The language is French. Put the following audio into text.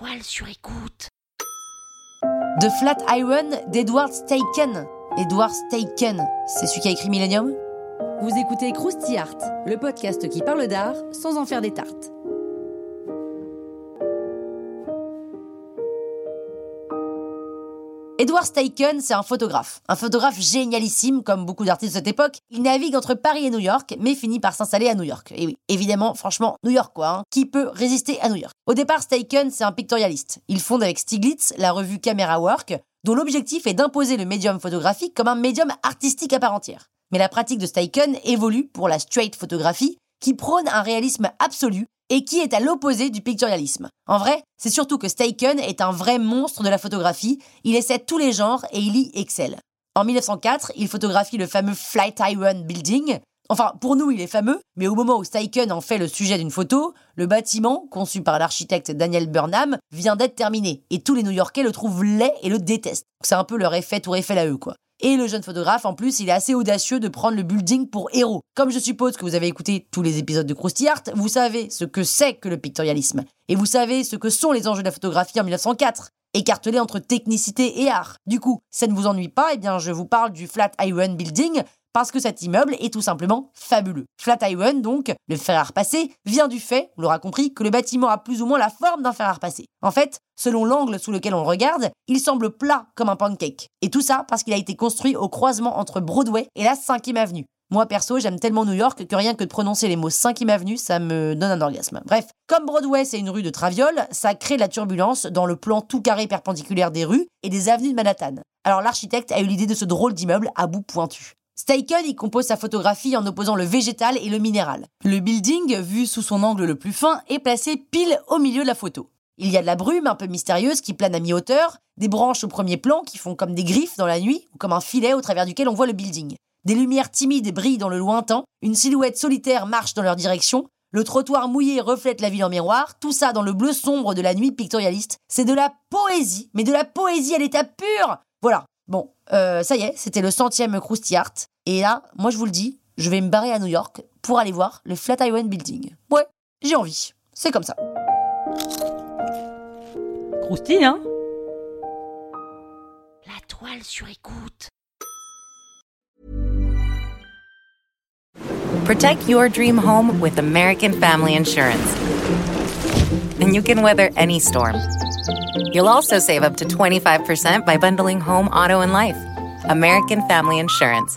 La toile sur écoute. The Flat Iron d'Edward Steichen. Edward Steichen, c'est celui qui a écrit Millennium? Vous écoutez Krusty Art, le podcast qui parle d'art sans en faire des tartes. Edward Steichen, c'est un photographe. Un photographe génialissime, comme beaucoup d'artistes de cette époque. Il navigue entre Paris et New York, mais finit par s'installer à New York. Et oui, évidemment, franchement, New York quoi. Hein. Qui peut résister à New York? Au départ, Steichen, c'est un pictorialiste. Il fonde avec Stiglitz la revue Camera Work, dont l'objectif est d'imposer le médium photographique comme un médium artistique à part entière. Mais la pratique de Steichen évolue pour la straight photographie, qui prône un réalisme absolu et qui est à l'opposé du pictorialisme. En vrai, c'est surtout que Steichen est un vrai monstre de la photographie, il essaie tous les genres et il y excelle. En 1904, il photographie le fameux Flatiron Building. Enfin, pour nous, il est fameux, mais au moment où Steichen en fait le sujet d'une photo, le bâtiment, conçu par l'architecte Daniel Burnham, vient d'être terminé, et tous les New-Yorkais le trouvent laid et le détestent. C'est un peu leur effet Tour Eiffel à eux, quoi. Et le jeune photographe, en plus, il est assez audacieux de prendre le building pour héros. Comme je suppose que vous avez écouté tous les épisodes de Krusty Art, vous savez ce que c'est que le pictorialisme. Et vous savez ce que sont les enjeux de la photographie en 1904 écartelé entre technicité et art. Du coup, ça ne vous ennuie pas, eh bien je vous parle du Flatiron Building, parce que cet immeuble est tout simplement fabuleux. Flatiron, donc, le fer à repasser, vient du fait, on l'aura compris, que le bâtiment a plus ou moins la forme d'un fer à repasser. En fait, selon l'angle sous lequel on le regarde, il semble plat comme un pancake. Et tout ça parce qu'il a été construit au croisement entre Broadway et la 5e avenue. Moi perso, j'aime tellement New York que rien que de prononcer les mots 5e avenue, ça me donne un orgasme. Bref, comme Broadway c'est une rue de traviole, ça crée la turbulence dans le plan tout carré perpendiculaire des rues et des avenues de Manhattan. Alors l'architecte a eu l'idée de ce drôle d'immeuble à bout pointu. Steichen y compose sa photographie en opposant le végétal et le minéral. Le building, vu sous son angle le plus fin, est placé pile au milieu de la photo. Il y a de la brume un peu mystérieuse qui plane à mi-hauteur, des branches au premier plan qui font comme des griffes dans la nuit ou comme un filet au travers duquel on voit le building. Des lumières timides brillent dans le lointain, une silhouette solitaire marche dans leur direction, le trottoir mouillé reflète la ville en miroir, tout ça dans le bleu sombre de la nuit pictorialiste. C'est de la poésie, mais de la poésie à l'état pur Voilà, Bon, euh, ça y est, c'était le centième Krusty Art. Et là, moi je vous le dis, je vais me barrer à New York pour aller voir le Flatiron Building. Ouais, j'ai envie. C'est comme ça. Krusty, hein? La toile sur écoute. Protect your dream home with American Family Insurance. And you can weather any storm. You'll also save up to 25% by bundling home, auto, and life. American Family Insurance.